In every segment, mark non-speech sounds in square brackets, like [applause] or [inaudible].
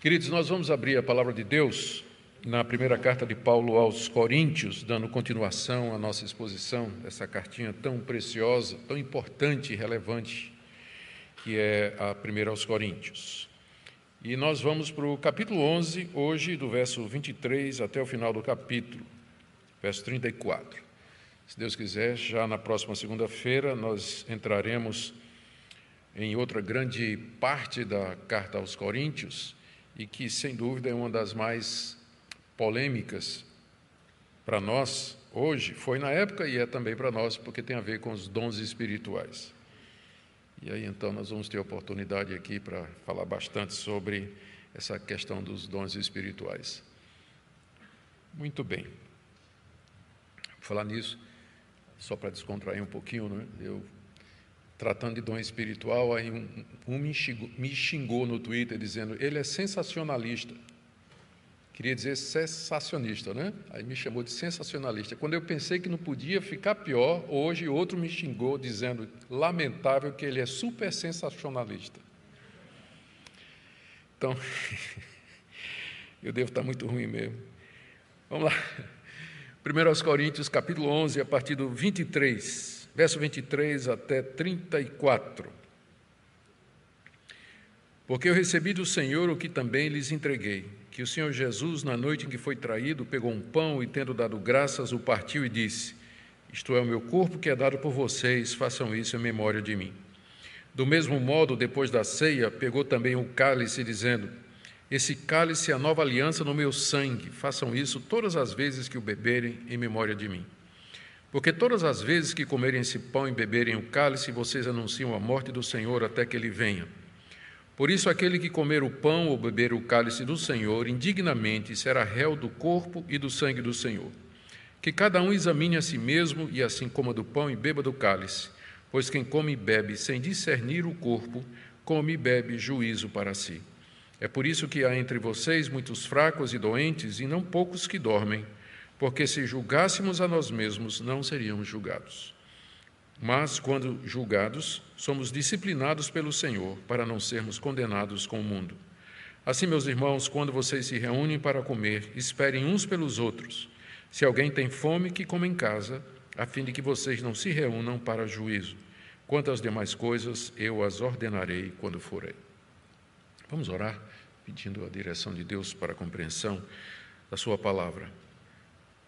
Queridos, nós vamos abrir a palavra de Deus na primeira carta de Paulo aos Coríntios, dando continuação à nossa exposição dessa cartinha tão preciosa, tão importante e relevante, que é a primeira aos Coríntios. E nós vamos para o capítulo 11, hoje, do verso 23 até o final do capítulo, verso 34. Se Deus quiser, já na próxima segunda-feira nós entraremos em outra grande parte da carta aos Coríntios e que, sem dúvida, é uma das mais polêmicas para nós hoje, foi na época e é também para nós, porque tem a ver com os dons espirituais. E aí então nós vamos ter oportunidade aqui para falar bastante sobre essa questão dos dons espirituais. Muito bem. Vou falar nisso, só para descontrair um pouquinho, né? eu tratando de dom espiritual, aí um, um me, xingou, me xingou no Twitter dizendo ele é sensacionalista. Queria dizer sensacionista, né? Aí me chamou de sensacionalista. Quando eu pensei que não podia ficar pior, hoje outro me xingou dizendo lamentável que ele é super sensacionalista. Então, [laughs] eu devo estar muito ruim mesmo. Vamos lá. 1 aos Coríntios, capítulo 11, a partir do 23, verso 23 até 34. Porque eu recebi do Senhor o que também lhes entreguei que o Senhor Jesus, na noite em que foi traído, pegou um pão e, tendo dado graças, o partiu e disse: Isto é o meu corpo que é dado por vocês, façam isso em memória de mim. Do mesmo modo, depois da ceia, pegou também um cálice, dizendo: Esse cálice é a nova aliança no meu sangue, façam isso todas as vezes que o beberem em memória de mim. Porque todas as vezes que comerem esse pão e beberem o cálice, vocês anunciam a morte do Senhor até que ele venha. Por isso, aquele que comer o pão ou beber o cálice do Senhor indignamente será réu do corpo e do sangue do Senhor. Que cada um examine a si mesmo e assim coma do pão e beba do cálice, pois quem come e bebe sem discernir o corpo, come e bebe juízo para si. É por isso que há entre vocês muitos fracos e doentes e não poucos que dormem, porque se julgássemos a nós mesmos, não seríamos julgados. Mas, quando julgados, somos disciplinados pelo Senhor para não sermos condenados com o mundo. Assim, meus irmãos, quando vocês se reúnem para comer, esperem uns pelos outros. Se alguém tem fome, que coma em casa, a fim de que vocês não se reúnam para juízo. Quanto às demais coisas, eu as ordenarei quando forem. Vamos orar, pedindo a direção de Deus para a compreensão da Sua palavra.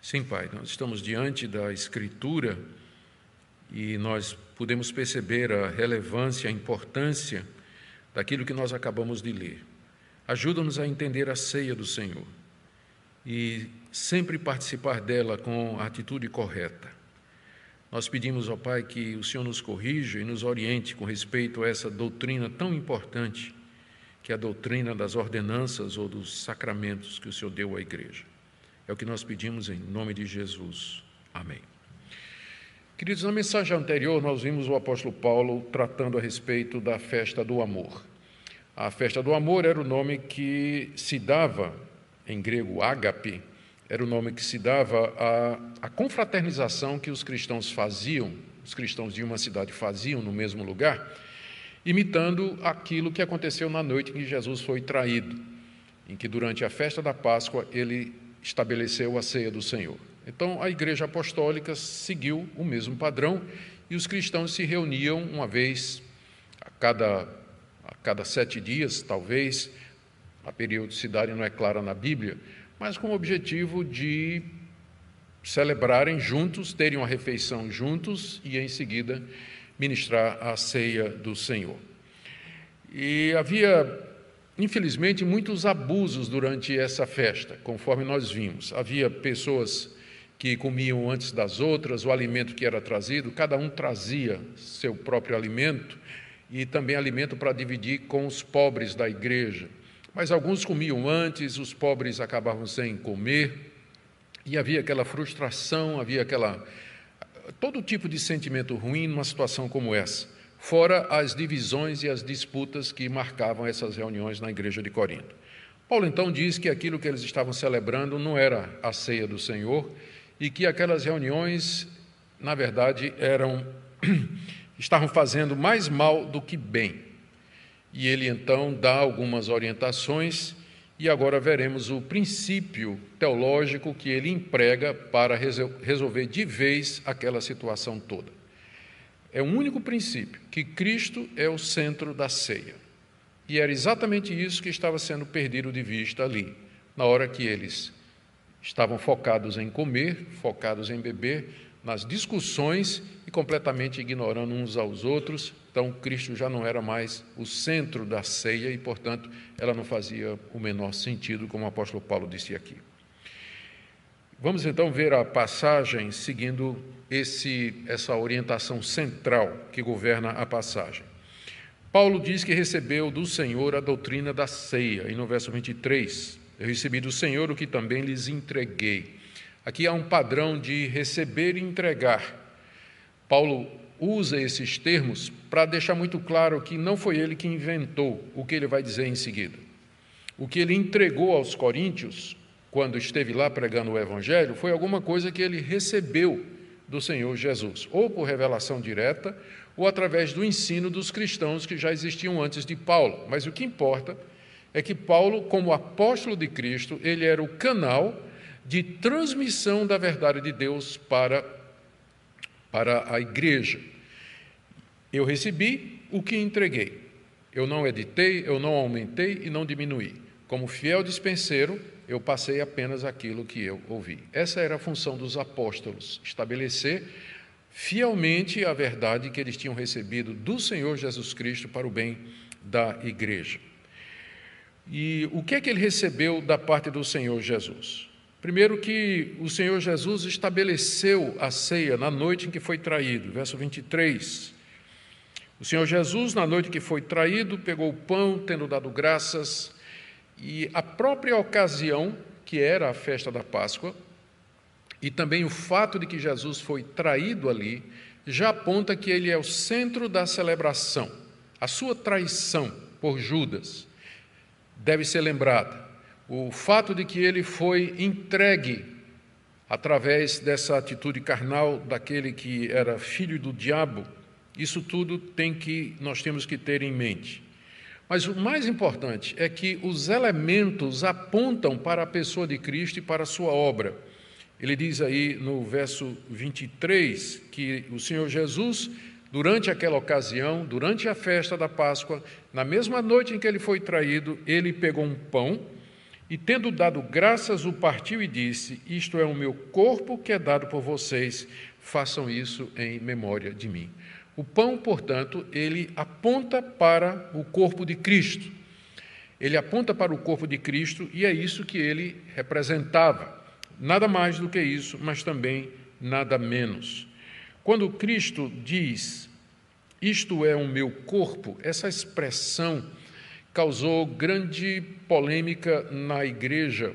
Sim, Pai, nós estamos diante da Escritura e nós podemos perceber a relevância, a importância daquilo que nós acabamos de ler. Ajuda-nos a entender a ceia do Senhor e sempre participar dela com a atitude correta. Nós pedimos ao Pai que o Senhor nos corrija e nos oriente com respeito a essa doutrina tão importante, que é a doutrina das ordenanças ou dos sacramentos que o Senhor deu à igreja. É o que nós pedimos em nome de Jesus. Amém. Queridos, na mensagem anterior nós vimos o apóstolo Paulo tratando a respeito da festa do amor. A festa do amor era o nome que se dava, em grego ágape, era o nome que se dava à, à confraternização que os cristãos faziam, os cristãos de uma cidade faziam no mesmo lugar, imitando aquilo que aconteceu na noite em que Jesus foi traído, em que durante a festa da Páscoa ele estabeleceu a ceia do Senhor. Então, a Igreja Apostólica seguiu o mesmo padrão e os cristãos se reuniam uma vez a cada, a cada sete dias, talvez, a periodicidade não é clara na Bíblia, mas com o objetivo de celebrarem juntos, terem uma refeição juntos e, em seguida, ministrar a ceia do Senhor. E havia, infelizmente, muitos abusos durante essa festa, conforme nós vimos. Havia pessoas que comiam antes das outras, o alimento que era trazido, cada um trazia seu próprio alimento e também alimento para dividir com os pobres da igreja. Mas alguns comiam antes, os pobres acabavam sem comer, e havia aquela frustração, havia aquela todo tipo de sentimento ruim numa situação como essa, fora as divisões e as disputas que marcavam essas reuniões na igreja de Corinto. Paulo então diz que aquilo que eles estavam celebrando não era a ceia do Senhor, e que aquelas reuniões, na verdade, eram [clears throat] estavam fazendo mais mal do que bem. E ele então dá algumas orientações e agora veremos o princípio teológico que ele emprega para resolver de vez aquela situação toda. É o único princípio, que Cristo é o centro da ceia. E era exatamente isso que estava sendo perdido de vista ali, na hora que eles estavam focados em comer, focados em beber, nas discussões e completamente ignorando uns aos outros. Então, Cristo já não era mais o centro da ceia e, portanto, ela não fazia o menor sentido, como o apóstolo Paulo disse aqui. Vamos então ver a passagem seguindo esse, essa orientação central que governa a passagem. Paulo diz que recebeu do Senhor a doutrina da ceia, e no verso 23, eu recebi do Senhor o que também lhes entreguei Aqui há um padrão de receber e entregar. Paulo usa esses termos para deixar muito claro que não foi ele que inventou o que ele vai dizer em seguida. O que ele entregou aos coríntios, quando esteve lá pregando o Evangelho, foi alguma coisa que ele recebeu do Senhor Jesus, ou por revelação direta, ou através do ensino dos cristãos que já existiam antes de Paulo. Mas o que importa é que Paulo, como apóstolo de Cristo, ele era o canal de transmissão da verdade de Deus para, para a igreja. Eu recebi o que entreguei. Eu não editei, eu não aumentei e não diminuí. Como fiel dispenseiro, eu passei apenas aquilo que eu ouvi. Essa era a função dos apóstolos: estabelecer fielmente a verdade que eles tinham recebido do Senhor Jesus Cristo para o bem da igreja. E o que é que ele recebeu da parte do Senhor Jesus? Primeiro, que o Senhor Jesus estabeleceu a ceia na noite em que foi traído, verso 23. O Senhor Jesus, na noite que foi traído, pegou o pão, tendo dado graças, e a própria ocasião, que era a festa da Páscoa, e também o fato de que Jesus foi traído ali, já aponta que ele é o centro da celebração. A sua traição por Judas deve ser lembrada o fato de que ele foi entregue através dessa atitude carnal daquele que era filho do diabo, isso tudo tem que nós temos que ter em mente. Mas o mais importante é que os elementos apontam para a pessoa de Cristo e para a sua obra. Ele diz aí no verso 23 que o Senhor Jesus, durante aquela ocasião, durante a festa da Páscoa, na mesma noite em que ele foi traído, ele pegou um pão e tendo dado graças, o partiu e disse: Isto é o meu corpo que é dado por vocês, façam isso em memória de mim. O pão, portanto, ele aponta para o corpo de Cristo. Ele aponta para o corpo de Cristo e é isso que ele representava. Nada mais do que isso, mas também nada menos. Quando Cristo diz: Isto é o meu corpo, essa expressão causou grande polêmica na igreja.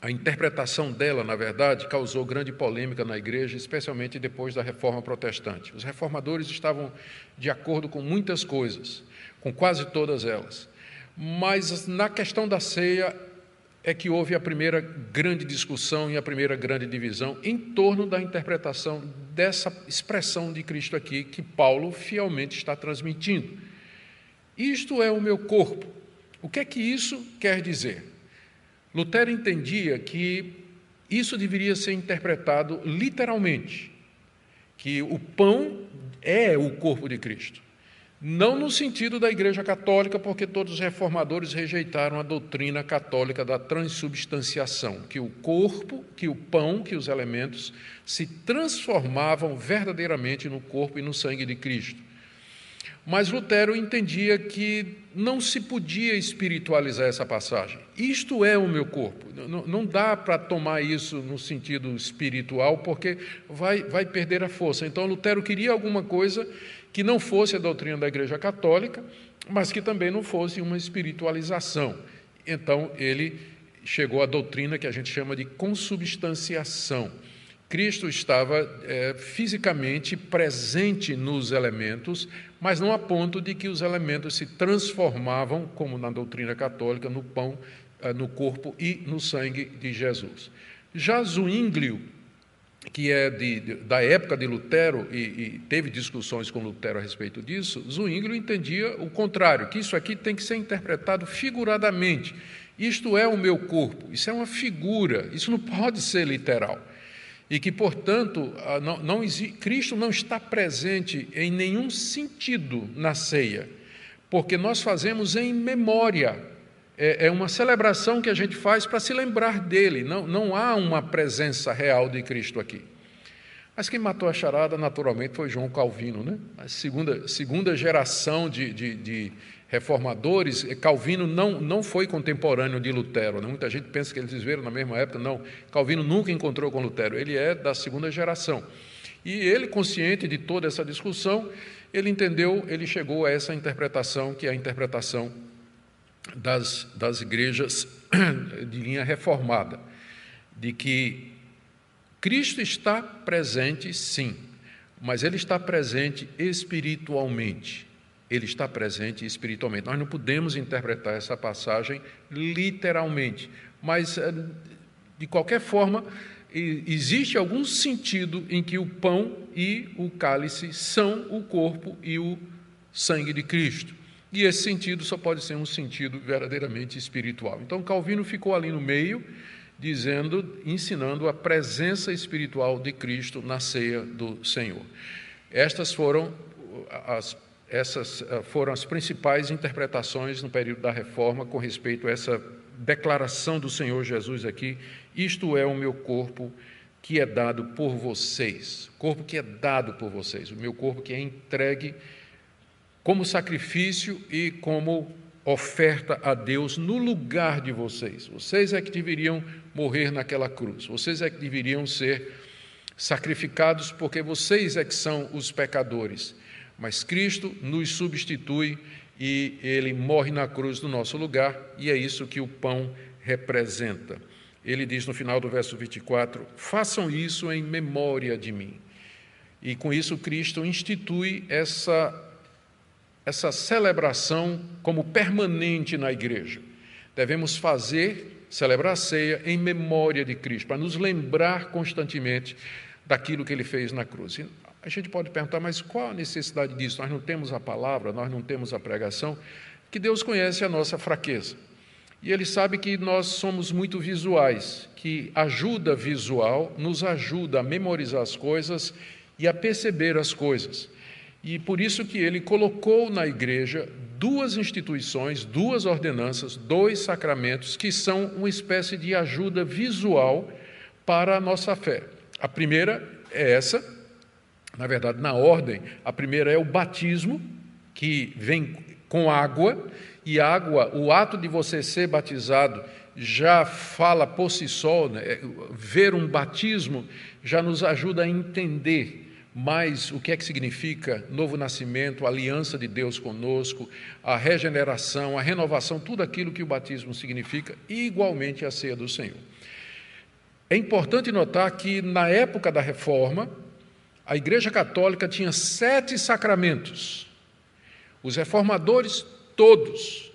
A interpretação dela, na verdade, causou grande polêmica na igreja, especialmente depois da reforma protestante. Os reformadores estavam de acordo com muitas coisas, com quase todas elas. Mas na questão da ceia é que houve a primeira grande discussão e a primeira grande divisão em torno da interpretação dessa expressão de Cristo aqui, que Paulo fielmente está transmitindo. Isto é o meu corpo. O que é que isso quer dizer? Lutero entendia que isso deveria ser interpretado literalmente, que o pão é o corpo de Cristo. Não no sentido da Igreja Católica, porque todos os reformadores rejeitaram a doutrina católica da transubstanciação, que o corpo, que o pão, que os elementos se transformavam verdadeiramente no corpo e no sangue de Cristo. Mas Lutero entendia que não se podia espiritualizar essa passagem. Isto é o meu corpo. Não, dá para tomar isso no sentido espiritual, porque vai, vai perder a força. Então, Lutero queria alguma coisa que não fosse a doutrina da Igreja Católica, mas que também não fosse uma espiritualização. Então, ele chegou à doutrina que a gente chama de consubstanciação. Cristo estava é, fisicamente presente nos elementos, mas não a ponto de que os elementos se transformavam, como na doutrina católica, no pão, eh, no corpo e no sangue de Jesus. Já Zwinglio que é de, de, da época de Lutero, e, e, teve discussões com Lutero a respeito disso, Zwinglio entendia o contrário, que isso aqui tem que ser interpretado figuradamente. Isto é o meu corpo, isso é uma figura, isso não pode ser literal. E que, portanto, não, não, Cristo não está presente em nenhum sentido na ceia, porque nós fazemos em memória. É, é uma celebração que a gente faz para se lembrar dele, não, não há uma presença real de Cristo aqui. Mas quem matou a charada, naturalmente, foi João Calvino, né? a segunda, segunda geração de, de, de reformadores, Calvino não, não foi contemporâneo de Lutero. Né? Muita gente pensa que eles viveram na mesma época. Não, Calvino nunca encontrou com Lutero. Ele é da segunda geração. E ele, consciente de toda essa discussão, ele entendeu, ele chegou a essa interpretação, que é a interpretação das, das igrejas [clears throat] de linha reformada, de que Cristo está presente, sim, mas ele está presente espiritualmente ele está presente espiritualmente. Nós não podemos interpretar essa passagem literalmente, mas eh, de qualquer forma, existe algum sentido em que o pão e o cálice são o corpo e o sangue de Cristo. E esse sentido só pode ser um sentido verdadeiramente espiritual. Então Calvino ficou ali no meio, dizendo, ensinando a presença espiritual de Cristo na ceia do Senhor. Estas foram as essas eh, foram as principais interpretações no período da reforma com respeito a essa declaração do Senhor Jesus aqui: Isto é o meu corpo que é dado por vocês. Corpo que é dado por vocês. O meu corpo que é entregue como sacrifício e como oferta a Deus no lugar de vocês. Vocês é que deveriam morrer naquela cruz. Vocês é que deveriam ser sacrificados porque vocês é que são os pecadores. Mas Cristo nos substitui e ele morre na cruz no nosso lugar, e é isso que o pão representa. Ele diz no final do verso 24: Façam isso em memória de mim. E com isso, Cristo institui essa, essa celebração como permanente na igreja. Devemos fazer, celebrar a ceia em memória de Cristo, para nos lembrar constantemente daquilo que ele fez na cruz. A gente pode perguntar, mas qual a necessidade disso? Nós não temos a palavra, nós não temos a pregação, que Deus conhece a nossa fraqueza. E Ele sabe que nós somos muito visuais, que ajuda visual nos ajuda a memorizar as coisas e a perceber as coisas. E por isso que Ele colocou na igreja duas instituições, duas ordenanças, dois sacramentos que são uma espécie de ajuda visual para a nossa fé. A primeira é essa, na verdade, na ordem, a primeira é o batismo, que vem com água, e água, o ato de você ser batizado já fala por si só, né? É, ver um batismo já nos ajuda a entender mais o que é que significa novo nascimento, aliança de Deus conosco, a regeneração, a renovação, tudo aquilo que o batismo significa, e igualmente a ceia do Senhor. É importante notar que na época da reforma, a Igreja Católica tinha sete sacramentos. Os reformadores, todos,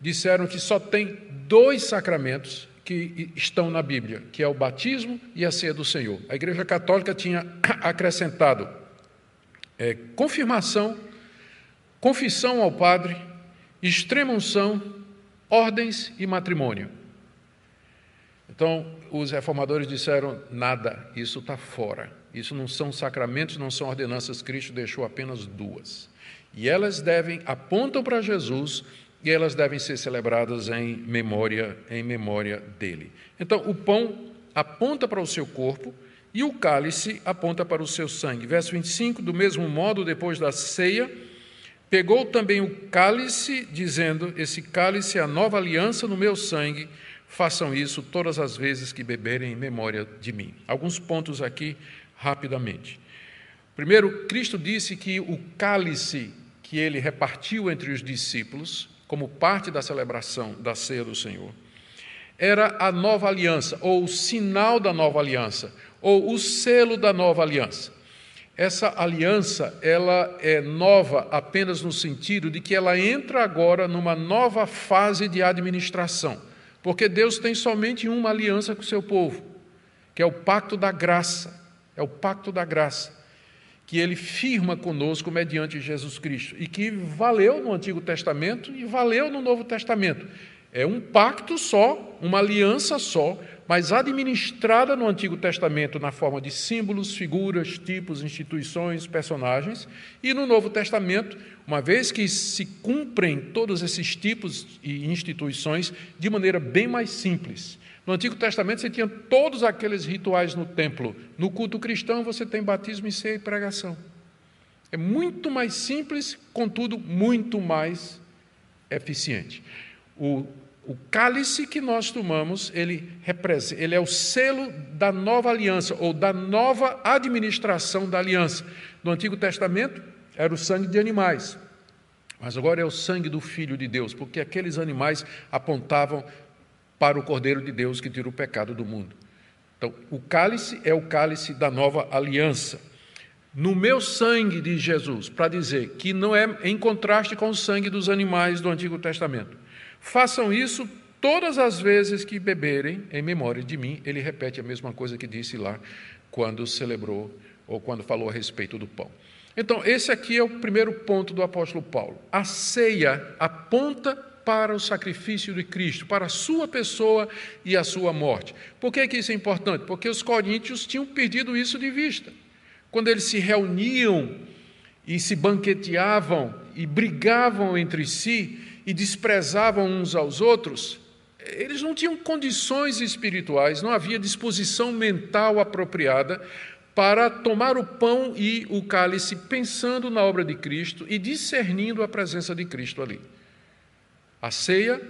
disseram que só tem dois sacramentos que estão na Bíblia, que é o batismo e a ceia do Senhor. A Igreja Católica tinha [clears throat] acrescentado é, confirmação, confissão ao padre, extrema unção, ordens e matrimônio. Então, os reformadores disseram: nada, isso está fora. Isso não são sacramentos, não são ordenanças, Cristo deixou apenas duas. E elas devem, apontam para Jesus e elas devem ser celebradas em memória, em memória dele. Então, o pão aponta para o seu corpo e o cálice aponta para o seu sangue. Verso 25, do mesmo modo, depois da ceia, pegou também o cálice, dizendo: Esse cálice é a nova aliança no meu sangue. Façam isso todas as vezes que beberem em memória de mim. Alguns pontos aqui rapidamente. Primeiro, Cristo disse que o cálice que ele repartiu entre os discípulos, como parte da celebração da ceia do Senhor, era a nova aliança, ou o sinal da nova aliança, ou o selo da nova aliança. Essa aliança, ela é nova apenas no sentido de que ela entra agora numa nova fase de administração, porque Deus tem somente uma aliança com o seu povo, que é o pacto da graça, é o pacto da graça, que ele firma conosco mediante Jesus Cristo e que valeu no Antigo Testamento e valeu no Novo Testamento. É um pacto só, uma aliança só, mas administrada no Antigo Testamento na forma de símbolos, figuras, tipos, instituições, personagens, e no Novo Testamento, uma vez que se cumprem todos esses tipos e instituições de maneira bem mais simples. No Antigo Testamento você tinha todos aqueles rituais no templo. No culto cristão você tem batismo e ceia e pregação. É muito mais simples, contudo, muito mais eficiente. O o cálice que nós tomamos, ele, ele é o selo da nova aliança, ou da nova administração da aliança. No Antigo Testamento, era o sangue de animais, mas agora é o sangue do Filho de Deus, porque aqueles animais apontavam para o Cordeiro de Deus que tira o pecado do mundo. Então, o cálice é o cálice da nova aliança. No meu sangue, diz Jesus, para dizer que não é em contraste com o sangue dos animais do Antigo Testamento. Façam isso todas as vezes que beberem em memória de mim. Ele repete a mesma coisa que disse lá quando celebrou ou quando falou a respeito do pão. Então, esse aqui é o primeiro ponto do apóstolo Paulo. A ceia aponta para o sacrifício de Cristo, para a sua pessoa e a sua morte. Por que, que isso é importante? Porque os coríntios tinham perdido isso de vista. Quando eles se reuniam e se banqueteavam e brigavam entre si, e desprezavam uns aos outros, eles não tinham condições espirituais, não havia disposição mental apropriada para tomar o pão e o cálice pensando na obra de Cristo e discernindo a presença de Cristo ali. A ceia,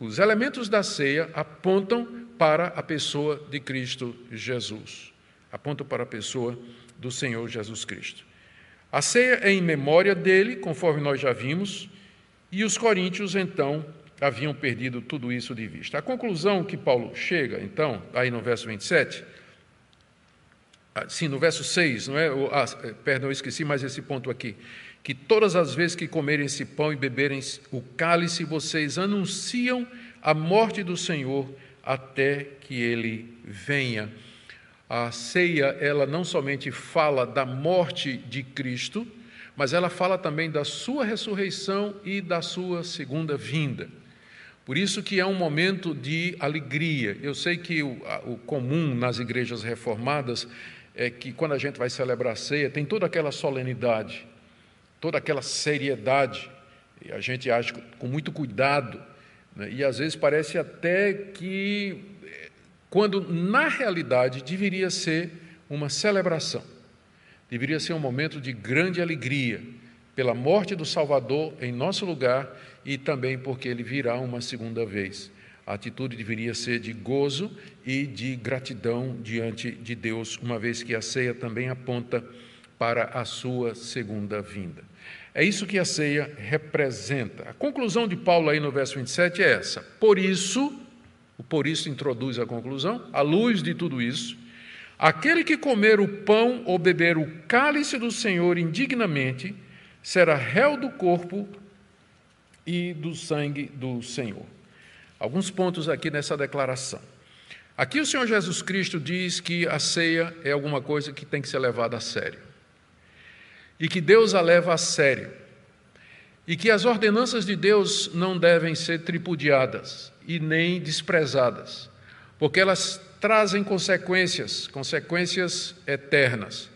os elementos da ceia apontam para a pessoa de Cristo Jesus, apontam para a pessoa do Senhor Jesus Cristo. A ceia é em memória dele, conforme nós já vimos, e os coríntios, então, haviam perdido tudo isso de vista. A conclusão que Paulo chega, então, aí no verso 27, ah, sim, no verso 6, não é? Ah, perdão, eu esqueci mais esse ponto aqui. Que todas as vezes que comerem esse pão e beberem o cálice, vocês anunciam a morte do Senhor até que ele venha. A ceia, ela não somente fala da morte de Cristo, mas ela fala também da sua ressurreição e da sua segunda vinda. Por isso que é um momento de alegria. Eu sei que o, o, comum nas igrejas reformadas é que quando a gente vai celebrar a ceia, tem toda aquela solenidade, toda aquela seriedade, a gente age com muito cuidado, né? e às vezes parece até que, quando na realidade deveria ser uma celebração deveria ser um momento de grande alegria pela morte do Salvador em nosso lugar e também porque ele virá uma segunda vez. A atitude deveria ser de gozo e de gratidão diante de Deus, uma vez que a ceia também aponta para a sua segunda vinda. É isso que a ceia representa. A conclusão de Paulo aí no verso 27 é essa. Por isso, o por isso introduz a conclusão, à luz de tudo isso, Aquele que comer o pão ou beber o cálice do Senhor indignamente será réu do corpo e do sangue do Senhor. Alguns pontos aqui nessa declaração. Aqui o Senhor Jesus Cristo diz que a ceia é alguma coisa que tem que ser levada a sério. E que Deus a leva a sério. E que as ordenanças de Deus não devem ser tripudiadas e nem desprezadas, porque elas trazem consequências, consequências eternas.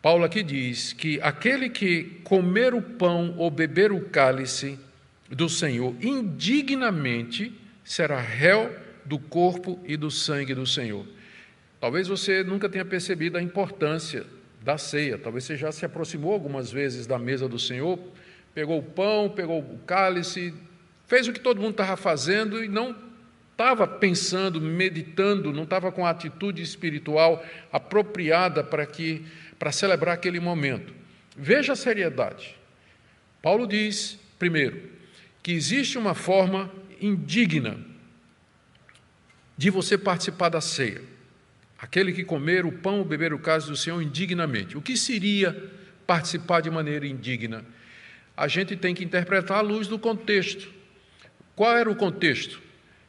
Paulo aqui diz que aquele que comer o pão ou beber o cálice do Senhor indignamente será réu do corpo e do sangue do Senhor. Talvez você nunca tenha percebido a importância da ceia, talvez você já se aproximou algumas vezes da mesa do Senhor, pegou o pão, pegou o cálice, fez o que todo mundo estava fazendo e não estava pensando, meditando, não estava com a atitude espiritual apropriada para que para celebrar aquele momento. Veja a seriedade. Paulo diz, primeiro, que existe uma forma indigna de você participar da ceia. Aquele que comer o pão ou beber o cálice do Senhor indignamente. O que seria participar de maneira indigna? A gente tem que interpretar à luz do contexto. Qual era o contexto?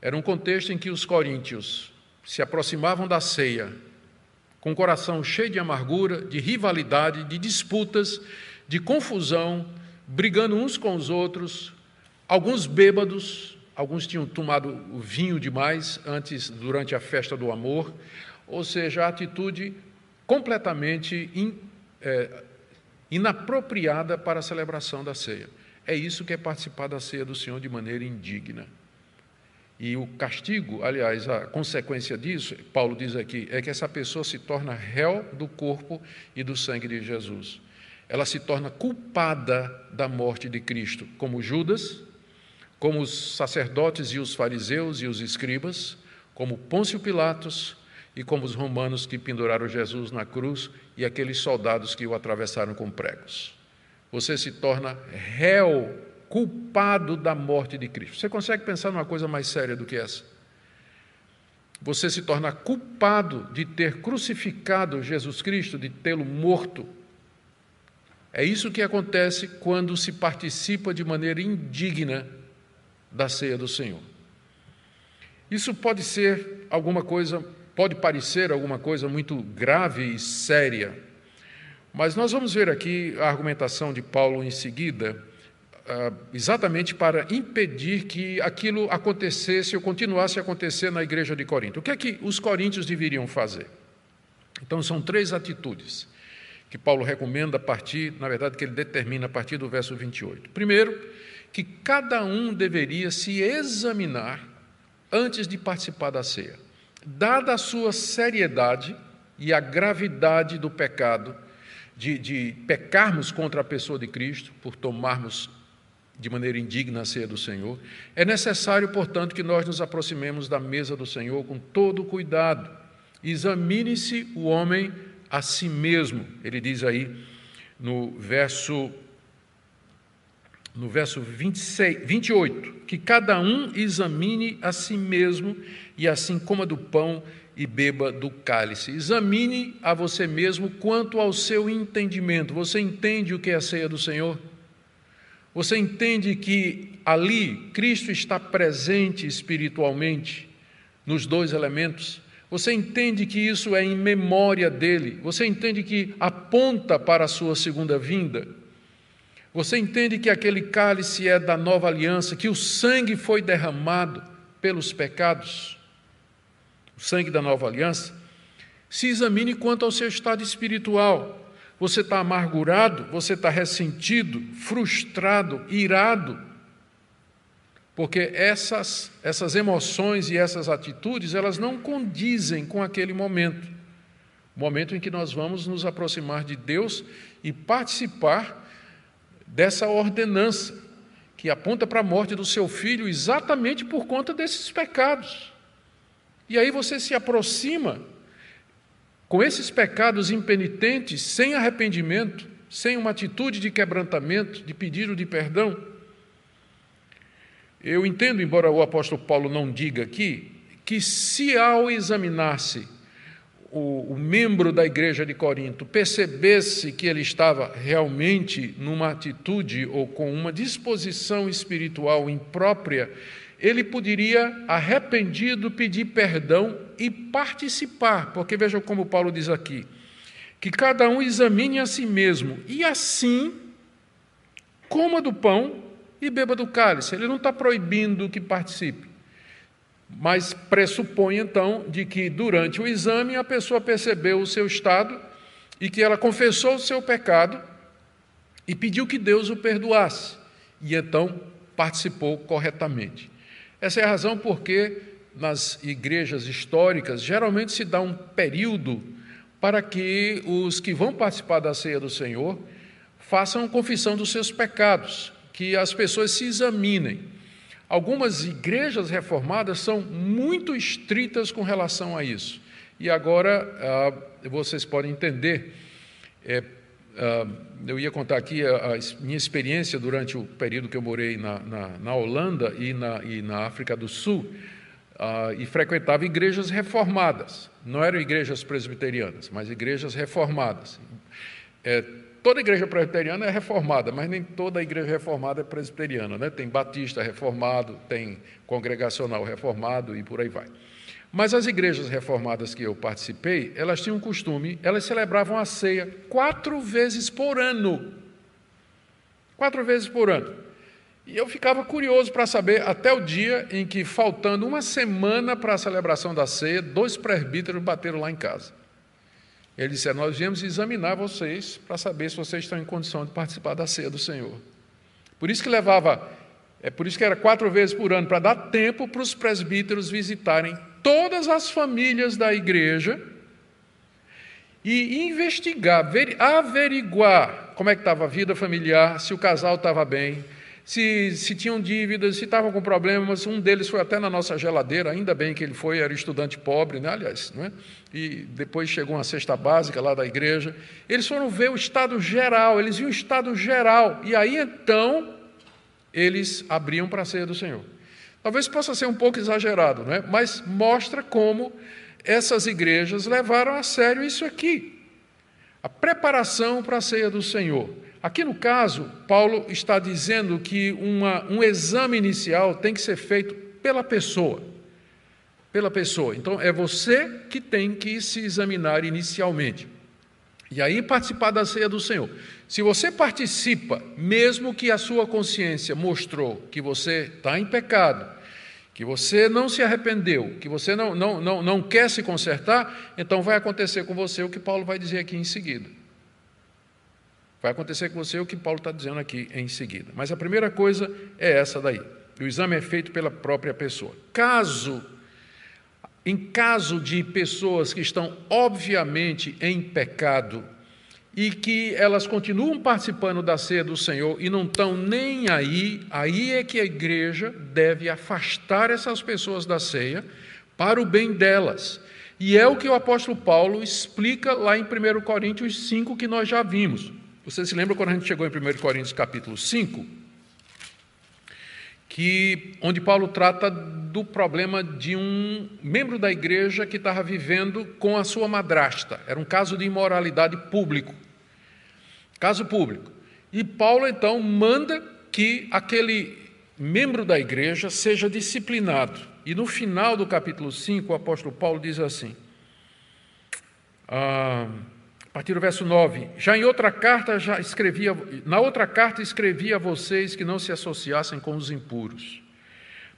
Era um contexto em que os coríntios se aproximavam da ceia com o coração cheio de amargura, de rivalidade, de disputas, de confusão, brigando uns com os outros, alguns bêbados, alguns tinham tomado vinho demais antes, durante a festa do amor, ou seja, a atitude completamente in, é, inapropriada para a celebração da ceia. É isso que é participar da ceia do Senhor de maneira indigna. E o castigo, aliás, a consequência disso, Paulo diz aqui, é que essa pessoa se torna réu do corpo e do sangue de Jesus. Ela se torna culpada da morte de Cristo, como Judas, como os sacerdotes e os fariseus e os escribas, como Pôncio Pilatos e como os romanos que penduraram Jesus na cruz e aqueles soldados que o atravessaram com pregos. Você se torna réu culpado da morte de Cristo. Você consegue pensar numa coisa mais séria do que essa? Você se torna culpado de ter crucificado Jesus Cristo, de tê-lo morto. É isso que acontece quando se participa de maneira indigna da ceia do Senhor. Isso pode ser alguma coisa, pode parecer alguma coisa muito grave e séria, mas nós vamos ver aqui a argumentação de Paulo em seguida ah, exatamente para impedir que aquilo acontecesse ou continuasse a acontecer na igreja de Corinto. O que é que os coríntios deveriam fazer? Então, são três atitudes que Paulo recomenda a partir, na verdade, que ele determina a partir do verso 28. Primeiro, que cada um deveria se examinar antes de participar da ceia. Dada a sua seriedade e a gravidade do pecado, de, de pecarmos contra a pessoa de Cristo, por tomarmos de maneira indigna a ceia do Senhor, é necessário, portanto, que nós nos aproximemos da mesa do Senhor com todo cuidado. Examine-se o homem a si mesmo, ele diz aí no verso no verso 26, 28, que cada um examine a si mesmo e assim coma do pão e beba do cálice. Examine a você mesmo quanto ao seu entendimento. Você entende o que é a ceia do Senhor? Você entende que ali Cristo está presente espiritualmente nos dois elementos? Você entende que isso é em memória dele? Você entende que aponta para a sua segunda vinda? Você entende que aquele cálice é da nova aliança, que o sangue foi derramado pelos pecados? O sangue da nova aliança? Se examine quanto ao seu estado espiritual. Você está amargurado, você está ressentido, frustrado, irado, porque essas, essas emoções e essas atitudes, elas não condizem com aquele momento, momento em que nós vamos nos aproximar de Deus e participar dessa ordenança que aponta para a morte do seu filho exatamente por conta desses pecados. E aí você se aproxima com esses pecados impenitentes, sem arrependimento, sem uma atitude de quebrantamento, de pedido de perdão. Eu entendo, embora o apóstolo Paulo não diga aqui, que se ao examinar-se o, o, membro da igreja de Corinto percebesse que ele estava realmente numa atitude ou com uma disposição espiritual imprópria, ele poderia, arrependido, pedir perdão e participar, porque vejam como Paulo diz aqui: que cada um examine a si mesmo e assim coma do pão e beba do cálice. Ele não está proibindo que participe, mas pressupõe então de que durante o exame a pessoa percebeu o seu estado e que ela confessou o seu pecado e pediu que Deus o perdoasse, e então participou corretamente. Essa é a razão porque nas igrejas históricas geralmente se dá um período para que os que vão participar da ceia do Senhor façam confissão dos seus pecados, que as pessoas se examinem. Algumas igrejas reformadas são muito estritas com relação a isso. E agora ah, vocês podem entender. É, ah, eu ia contar aqui a, a, minha experiência durante o período que eu morei na, na, na Holanda e na, e na África do Sul, uh, e frequentava igrejas reformadas. Não eram igrejas presbiterianas, mas igrejas reformadas. É, toda igreja presbiteriana é reformada, mas nem toda igreja reformada é presbiteriana. Né? Tem batista reformado, tem congregacional reformado e por aí vai. Mas as igrejas reformadas que eu participei, elas tinham um costume, elas celebravam a ceia quatro vezes por ano. Quatro vezes por ano. E eu ficava curioso para saber, até o dia em que, faltando uma semana para a celebração da ceia, dois presbíteros bateram lá em casa. Eles disseram: Nós viemos examinar vocês para saber se vocês estão em condição de participar da ceia do Senhor. Por isso que levava, é por isso que era quatro vezes por ano, para dar tempo para os presbíteros visitarem todas as famílias da igreja e investigar, averiguar como é que estava a vida familiar, se o casal estava bem, se, se tinham dívidas, se estavam com problemas. Um deles foi até na nossa geladeira, ainda bem que ele foi, era estudante pobre, né? aliás, não é? e depois chegou uma cesta básica lá da igreja. Eles foram ver o estado geral, eles viam o estado geral, e aí então eles abriam para a ceia do Senhor. Talvez possa ser um pouco exagerado, não é? mas mostra como essas igrejas levaram a sério isso aqui. A preparação para a ceia do Senhor. Aqui no caso, Paulo está dizendo que uma, um exame inicial tem que ser feito pela pessoa. Pela pessoa. Então, é você que tem que se examinar inicialmente. E aí participar da ceia do Senhor. Se você participa, mesmo que a sua consciência mostrou que você está em pecado, que você não se arrependeu, que você não, não, não, não quer se consertar, então vai acontecer com você o que Paulo vai dizer aqui em seguida. Vai acontecer com você o que Paulo está dizendo aqui em seguida. Mas a primeira coisa é essa daí. O exame é feito pela própria pessoa. Caso, em caso de pessoas que estão obviamente em pecado, e que elas continuam participando da ceia do Senhor e não estão nem aí, aí é que a igreja deve afastar essas pessoas da ceia para o bem delas. E é o que o apóstolo Paulo explica lá em 1 Coríntios 5, que nós já vimos. Você se lembra quando a gente chegou em 1 Coríntios capítulo 5? Que, onde Paulo trata do problema de um membro da igreja que estava vivendo com a sua madrasta. Era um caso de imoralidade público. Caso público. E Paulo então manda que aquele membro da igreja seja disciplinado. E no final do capítulo 5, o apóstolo Paulo diz assim: ah, a partir do verso 9: Já em outra carta já escrevia, na outra carta escrevia a vocês que não se associassem com os impuros.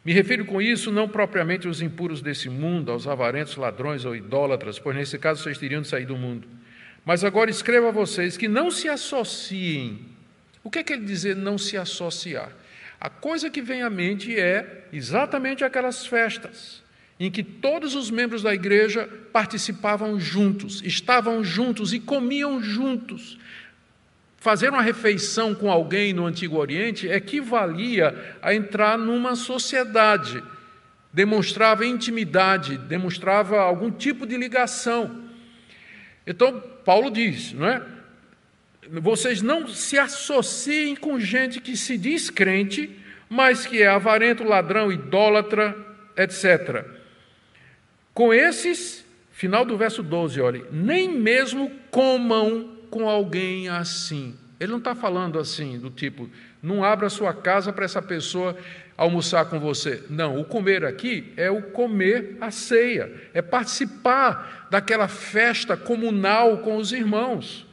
Me refiro com isso não propriamente aos impuros desse mundo, aos avarentos, ladrões ou idólatras, pois nesse caso vocês teriam de sair do mundo mas agora escreva a vocês que não se associem. O que é que ele dizer não se associar? A coisa que vem à mente é exatamente aquelas festas em que todos os membros da igreja participavam juntos, estavam juntos e comiam juntos. Fazer uma refeição com alguém no Antigo Oriente equivalia a entrar numa sociedade, demonstrava intimidade, demonstrava algum tipo de ligação. Então, Paulo diz, não é? Vocês não se associem com gente que se diz crente, mas que é avarento, ladrão, idólatra, etc. Com esses, final do verso 12, olhe, nem mesmo comam com alguém assim. Ele não está falando assim, do tipo, não abra sua casa para essa pessoa almoçar com você. Não, o comer aqui é o comer a ceia, é participar daquela festa comunal com os irmãos.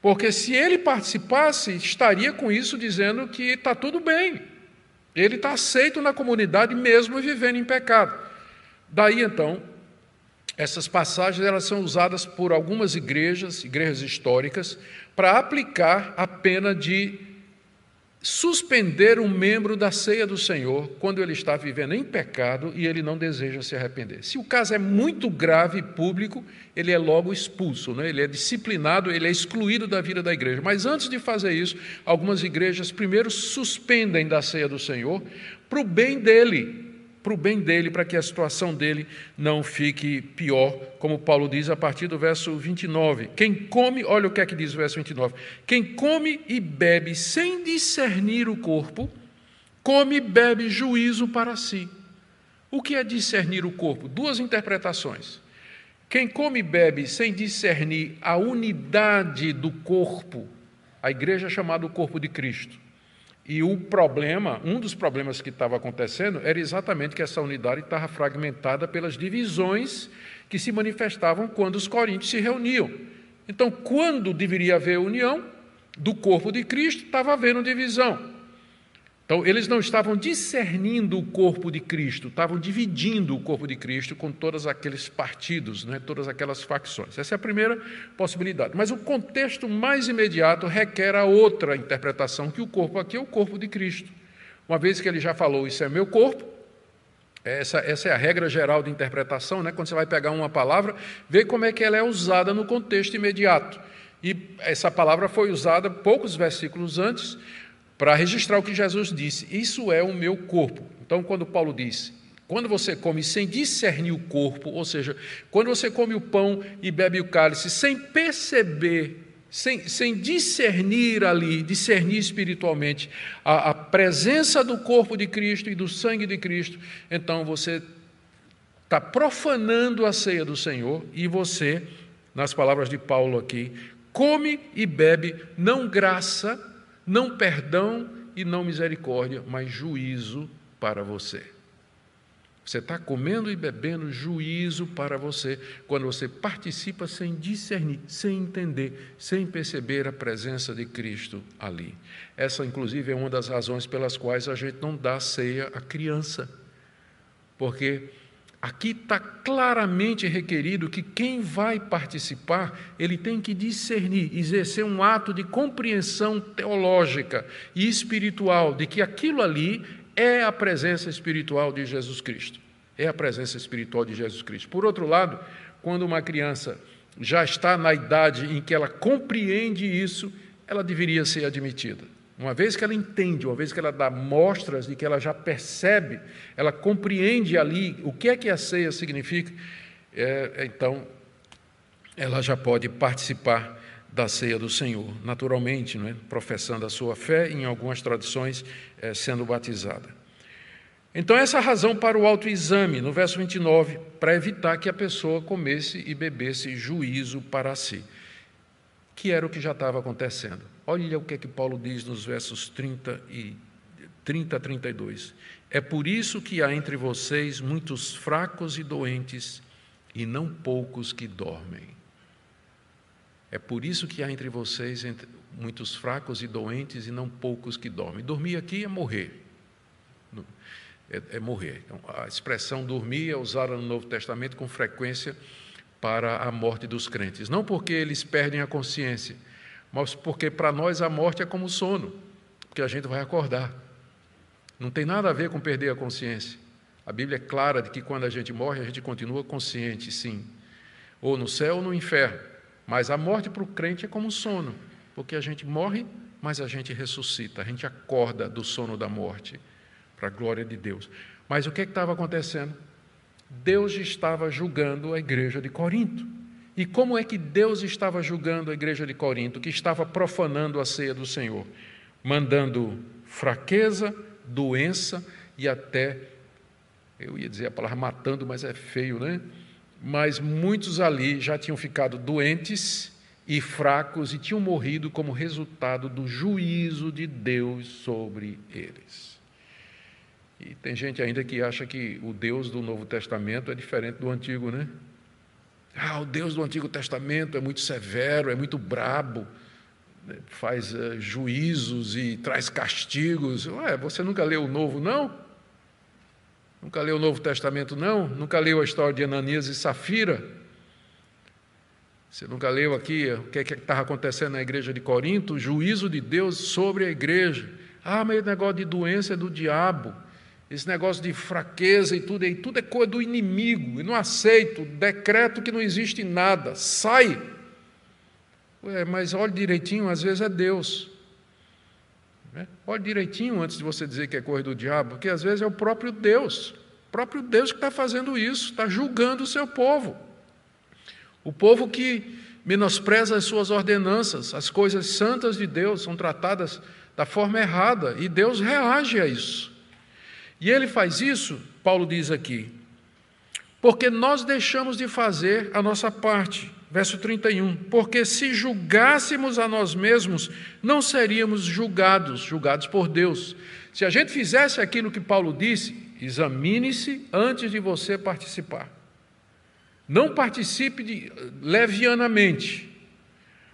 Porque se ele participasse, estaria com isso dizendo que está tudo bem. Ele está aceito na comunidade mesmo vivendo em pecado. Daí então, essas passagens elas são usadas por algumas igrejas, igrejas históricas, para aplicar a pena de suspender um membro da ceia do Senhor quando ele está vivendo em pecado e ele não deseja se arrepender. Se o caso é muito grave e público, ele é logo expulso, né? ele é disciplinado, ele é excluído da vida da igreja. Mas antes de fazer isso, algumas igrejas primeiro suspendem da ceia do Senhor para o bem dele, para o bem dele, para que a situação dele não fique pior, como Paulo diz a partir do verso 29. Quem come, olha o que é que diz o verso 29. Quem come e bebe sem discernir o corpo, come e bebe juízo para si. O que é discernir o corpo? Duas interpretações. Quem come e bebe sem discernir a unidade do corpo, a igreja é chamada o corpo de Cristo E o problema, um dos problemas que estava acontecendo, era exatamente que essa unidade estava fragmentada pelas divisões que se manifestavam quando os coríntios se reuniam. Então, quando deveria haver união do corpo de Cristo, estava havendo divisão. Então, eles não estavam discernindo o corpo de Cristo, estavam dividindo o corpo de Cristo com todos aqueles partidos, né, todas aquelas facções. Essa é a primeira possibilidade. Mas o contexto mais imediato requer a outra interpretação, que o corpo aqui é o corpo de Cristo. Uma vez que ele já falou, isso é meu corpo, essa, essa é a regra geral de interpretação, né? quando você vai pegar uma palavra, vê como é que ela é usada no contexto imediato. E essa palavra foi usada poucos versículos antes, para registrar o que Jesus disse: Isso é o meu corpo. Então, quando Paulo diz, quando você come sem discernir o corpo, ou seja, quando você come o pão e bebe o cálice sem perceber, sem, sem discernir ali, discernir espiritualmente a, a presença do corpo de Cristo e do sangue de Cristo, então você está profanando a ceia do Senhor e você, nas palavras de Paulo aqui, come e bebe não graça, não perdão e não misericórdia, mas juízo para você. Você está comendo e bebendo juízo para você quando você participa sem discernir, sem entender, sem perceber a presença de Cristo ali. Essa, inclusive, é uma das razões pelas quais a gente não dá ceia à criança, porque Aqui está claramente requerido que quem vai participar, ele tem que discernir, exercer um ato de compreensão teológica e espiritual de que aquilo ali é a presença espiritual de Jesus Cristo. É a presença espiritual de Jesus Cristo. Por outro lado, quando uma criança já está na idade em que ela compreende isso, ela deveria ser admitida. Uma vez que ela entende, uma vez que ela dá mostras de que ela já percebe, ela compreende ali o que é que a ceia significa, é, então ela já pode participar da ceia do Senhor, naturalmente, é? professando a sua fé, em algumas tradições, é, sendo batizada. Então, essa é razão para o autoexame, no verso 29, para evitar que a pessoa comesse e bebesse juízo para si, que era o que já estava acontecendo. Olha o que é que Paulo diz nos versos 30 e 30 a 32. É por isso que há entre vocês muitos fracos e doentes e não poucos que dormem. É por isso que há entre vocês muitos fracos e doentes e não poucos que dormem. Dormir aqui é morrer. É, é morrer. Então, a expressão dormir é usada no Novo Testamento com frequência para a morte dos crentes. Não porque eles perdem a consciência, mas porque para nós a morte é como sono, porque a gente vai acordar. Não tem nada a ver com perder a consciência. A Bíblia é clara de que quando a gente morre, a gente continua consciente, sim, ou no céu ou no inferno. Mas a morte para o crente é como sono, porque a gente morre, mas a gente ressuscita, a gente acorda do sono da morte, para a glória de Deus. Mas o que é estava acontecendo? Deus estava julgando a igreja de Corinto. E como é que Deus estava julgando a igreja de Corinto, que estava profanando a ceia do Senhor? Mandando fraqueza, doença e até, eu ia dizer a palavra matando, mas é feio, né? Mas muitos ali já tinham ficado doentes e fracos e tinham morrido como resultado do juízo de Deus sobre eles. E tem gente ainda que acha que o Deus do Novo Testamento é diferente do Antigo, né? Ah, o Deus do Antigo Testamento é muito severo, é muito brabo, né, faz uh, juízos e traz castigos. Ué, você nunca leu o Novo, não? Nunca leu o Novo Testamento, não? Nunca leu a história de Ananias e Safira? Você nunca leu aqui o que é estava acontecendo na igreja de Corinto? O juízo de Deus sobre a igreja. Ah, mas o negócio de doença é do diabo. Esse negócio de fraqueza e tudo, e tudo é coisa do inimigo. Eu não aceito, decreto que não existe nada. Sai! Ué, mas olhe direitinho, às vezes é Deus. Né? Olhe direitinho antes de você dizer que é coisa do diabo, porque às vezes é o próprio Deus. O próprio Deus que está fazendo isso, está julgando o seu povo. O povo que menospreza as suas ordenanças, as coisas santas de Deus são tratadas da forma errada, e Deus reage a isso. E ele faz isso, Paulo diz aqui, porque nós deixamos de fazer a nossa parte. Verso 31. Porque se julgássemos a nós mesmos, não seríamos julgados, julgados por Deus. Se a gente fizesse aquilo que Paulo disse, examine-se antes de você participar. Não participe de, levianamente,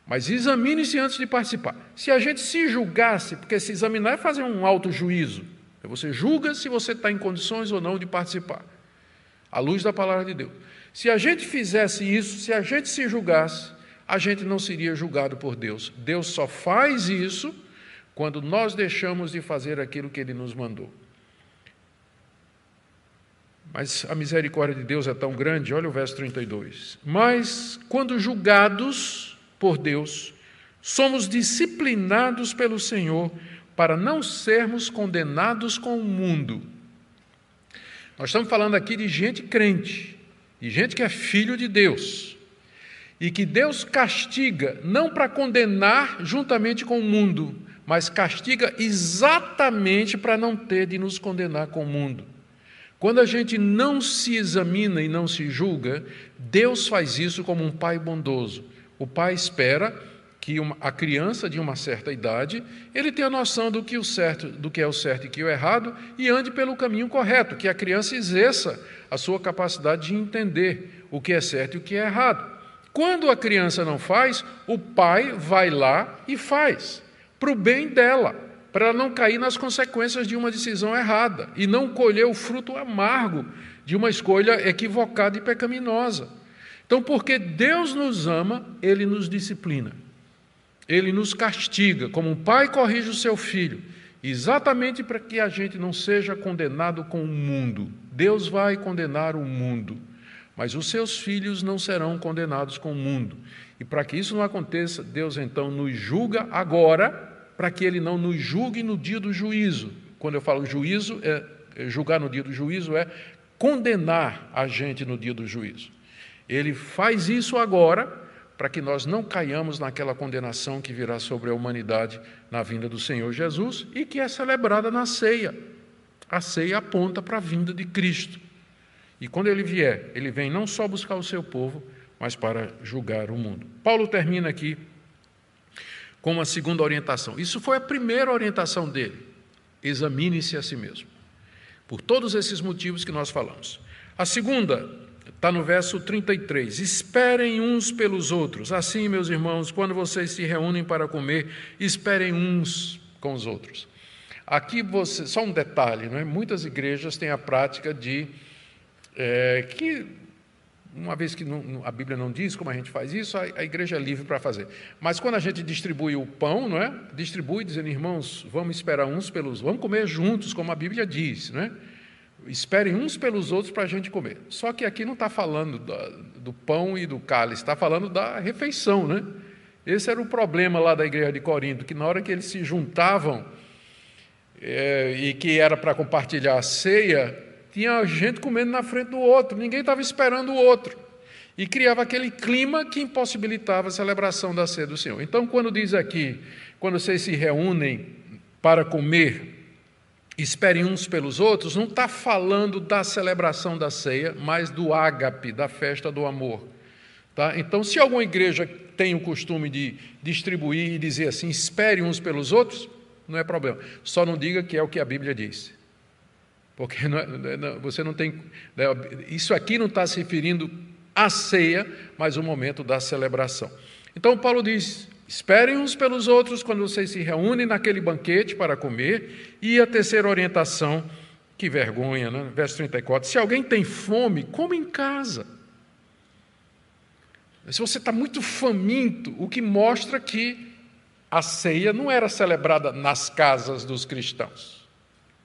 mas examine-se antes de participar. Se a gente se julgasse, porque se examinar é fazer um auto-juízo, você julga se você está em condições ou não de participar, à luz da palavra de Deus. Se a gente fizesse isso, se a gente se julgasse, a gente não seria julgado por Deus. Deus só faz isso quando nós deixamos de fazer aquilo que Ele nos mandou. Mas a misericórdia de Deus é tão grande, olha o verso 32. Mas quando julgados por Deus, somos disciplinados pelo Senhor para não sermos condenados com o mundo. Nós estamos falando aqui de gente crente, de gente que é filho de Deus, e que Deus castiga não para condenar juntamente com o mundo, mas castiga exatamente para não ter de nos condenar com o mundo. Quando a gente não se examina e não se julga, Deus faz isso como um pai bondoso. O pai espera que uma, a criança de uma certa idade, ele tenha noção do que, o certo, do que é o certo e que é o errado e ande pelo caminho correto, que a criança exerça a sua capacidade de entender o que é certo e o que é errado. Quando a criança não faz, o pai vai lá e faz, para o bem dela para ela não cair nas consequências de uma decisão errada e não colher o fruto amargo de uma escolha equivocada e pecaminosa. Então, porque Deus nos ama, Ele nos disciplina, Ele nos castiga, como um pai corrige o seu filho, exatamente para que a gente não seja condenado com o mundo. Deus vai condenar o mundo, mas os seus filhos não serão condenados com o mundo. E para que isso não aconteça, Deus então nos julga agora para que ele não nos julgue no dia do juízo. Quando eu falo juízo, é, é, julgar no dia do juízo é condenar a gente no dia do juízo. Ele faz isso agora para que nós não caiamos naquela condenação que virá sobre a humanidade na vinda do Senhor Jesus e que é celebrada na ceia. A ceia aponta para a vinda de Cristo. E quando ele vier, ele vem não só buscar o seu povo, mas para julgar o mundo. Paulo termina aqui com uma segunda orientação. Isso foi a primeira orientação dele. Examine-se a si mesmo. Por todos esses motivos que nós falamos. A segunda está no verso 33. Esperem uns pelos outros. Assim, meus irmãos, quando vocês se reúnem para comer, esperem uns com os outros. Aqui você, só um detalhe, não é? Muitas igrejas têm a prática de é, que uma vez que não, a Bíblia não diz como a gente faz isso, a, a igreja é livre para fazer. Mas quando a gente distribui o pão, não é? Distribui dizendo, irmãos, vamos esperar uns pelos, vamos comer juntos, como a Bíblia diz, não é? Esperem uns pelos outros para a gente comer. Só que aqui não está falando do, pão e do cálice, está falando da refeição, né? Esse era o problema lá da igreja de Corinto, que na hora que eles se juntavam é, e que era para compartilhar a ceia, tinha gente comendo na frente do outro, ninguém estava esperando o outro. E criava aquele clima que impossibilitava a celebração da ceia do Senhor. Então, quando diz aqui, quando vocês se reúnem para comer, esperem uns pelos outros, não está falando da celebração da ceia, mas do ágape, da festa do amor. Tá? Então, se alguma igreja tem o costume de distribuir e dizer assim, espere uns pelos outros, não é problema. Só não diga que é o que a Bíblia diz. Porque [laughs] não, é, não, você não tem. Né, isso aqui não está se referindo à ceia, mas o momento da celebração. Então, Paulo diz: esperem uns pelos outros quando vocês se reúnem naquele banquete para comer. E a terceira orientação, que vergonha, né? verso 34: se alguém tem fome, come em casa. Se você está muito faminto, o que mostra que a ceia não era celebrada nas casas dos cristãos.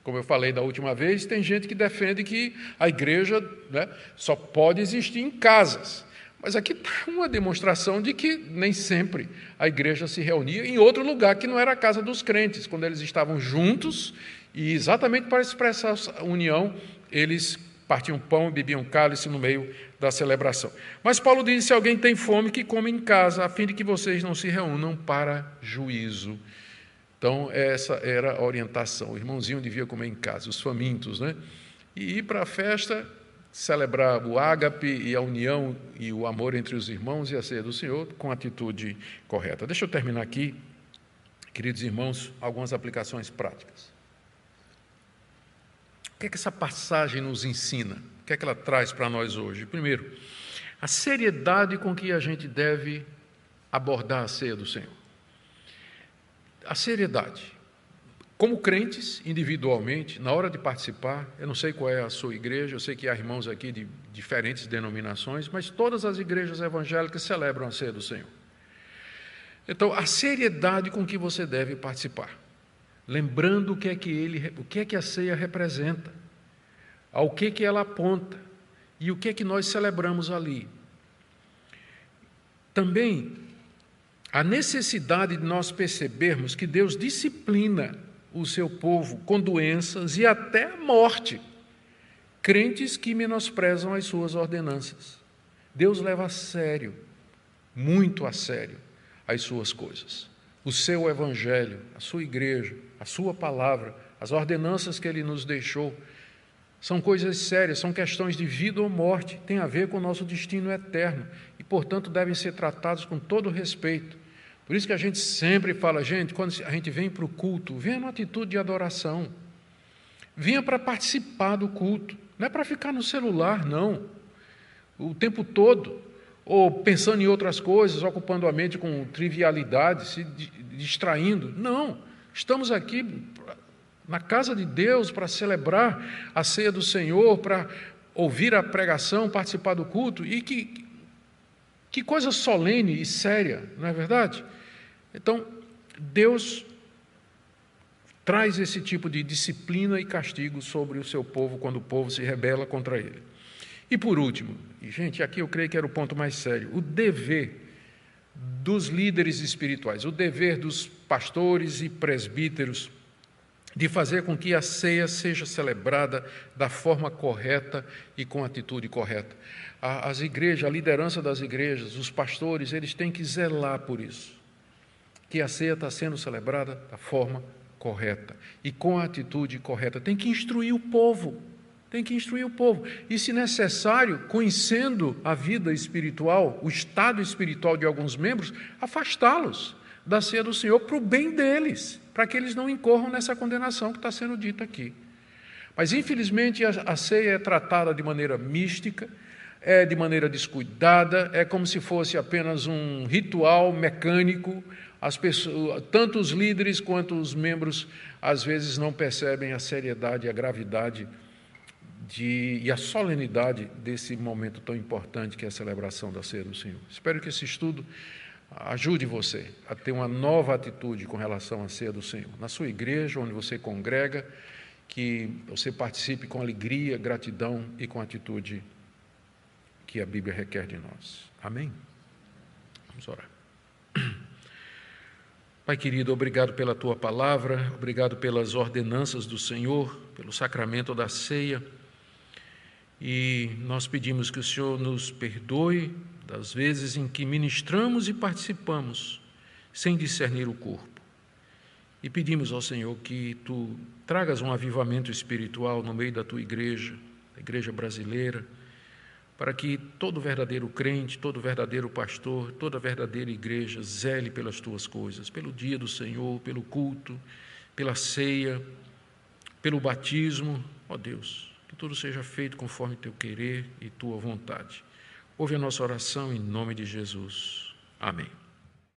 Como eu falei da última vez, tem gente que defende que a igreja né, só pode existir em casas. Mas aqui está uma demonstração de que nem sempre a igreja se reunia em outro lugar que não era a casa dos crentes, quando eles estavam juntos e exatamente para expressar a união, eles partiam pão e bebiam cálice no meio da celebração. Mas Paulo diz: se alguém tem fome, que come em casa, a fim de que vocês não se reúnam para juízo. Então, essa era a orientação. O irmãozinho devia comer em casa, os famintos, né? E ir para a festa celebrar o ágape e a união e o amor entre os irmãos e a ceia do Senhor com atitude correta. Deixa eu terminar aqui, queridos irmãos, algumas aplicações práticas. O que é que essa passagem nos ensina? O que é que ela traz para nós hoje? Primeiro, a seriedade com que a gente deve abordar a ceia do Senhor. A seriedade. Como crentes, individualmente, na hora de participar, eu não sei qual é a sua igreja, eu sei que há irmãos aqui de diferentes denominações, mas todas as igrejas evangélicas celebram a ceia do Senhor. Então, a seriedade com que você deve participar, lembrando o que é que ele, o que é que a ceia representa, ao que que ela aponta e o que é que nós celebramos ali. Também a necessidade de nós percebermos que Deus disciplina o seu povo com doenças e até a morte. Crentes que menosprezam as suas ordenanças. Deus leva a sério, muito a sério, as suas coisas. O seu evangelho, a sua igreja, a sua palavra, as ordenanças que ele nos deixou, são coisas sérias, são questões de vida ou morte, tem a ver com o nosso destino eterno e, portanto, devem ser tratados com todo respeito. Por isso que a gente sempre fala, gente, quando a gente vem para o culto, venha numa atitude de adoração. Venha para participar do culto. Não é para ficar no celular, não. O tempo todo. Ou pensando em outras coisas, ocupando a mente com trivialidades, se distraindo. Não. Estamos aqui na casa de Deus para celebrar a ceia do Senhor, para ouvir a pregação, participar do culto. E que, que coisa solene e séria, não é verdade? Então, Deus traz esse tipo de disciplina e castigo sobre o seu povo quando o povo se rebela contra ele. E por último, e gente, aqui eu creio que era o ponto mais sério, o dever dos líderes espirituais, o dever dos pastores e presbíteros de fazer com que a ceia seja celebrada da forma correta e com atitude correta. As igrejas, a liderança das igrejas, os pastores, eles têm que zelar por isso que a ceia está sendo celebrada da forma correta e com a atitude correta. Tem que instruir o povo, tem que instruir o povo. E, se necessário, conhecendo a vida espiritual, o estado espiritual de alguns membros, afastá-los da ceia do Senhor para o bem deles, para que eles não incorram nessa condenação que está sendo dita aqui. Mas, infelizmente, a, ceia é tratada de maneira mística, é de maneira descuidada, é como se fosse apenas um ritual mecânico, as pessoas, tanto os líderes quanto os membros, às vezes, não percebem a seriedade a gravidade de, e a solenidade desse momento tão importante que é a celebração da ceia do Senhor. Espero que esse estudo ajude você a ter uma nova atitude com relação à ceia do Senhor. Na sua igreja, onde você congrega, que você participe com alegria, gratidão e com atitude que a Bíblia requer de nós. Amém? Vamos orar. [clears throat] Pai querido, obrigado pela tua palavra, obrigado pelas ordenanças do Senhor, pelo sacramento da ceia. E nós pedimos que o Senhor nos perdoe das vezes em que ministramos e participamos sem discernir o corpo. E pedimos ao Senhor que tu tragas um avivamento espiritual no meio da tua igreja, a igreja brasileira para que todo verdadeiro crente, todo verdadeiro pastor, toda verdadeira igreja zele pelas tuas coisas, pelo dia do Senhor, pelo culto, pela ceia, pelo batismo, ó Deus, que tudo seja feito conforme teu querer e tua vontade. Ouve a nossa oração em nome de Jesus. Amém.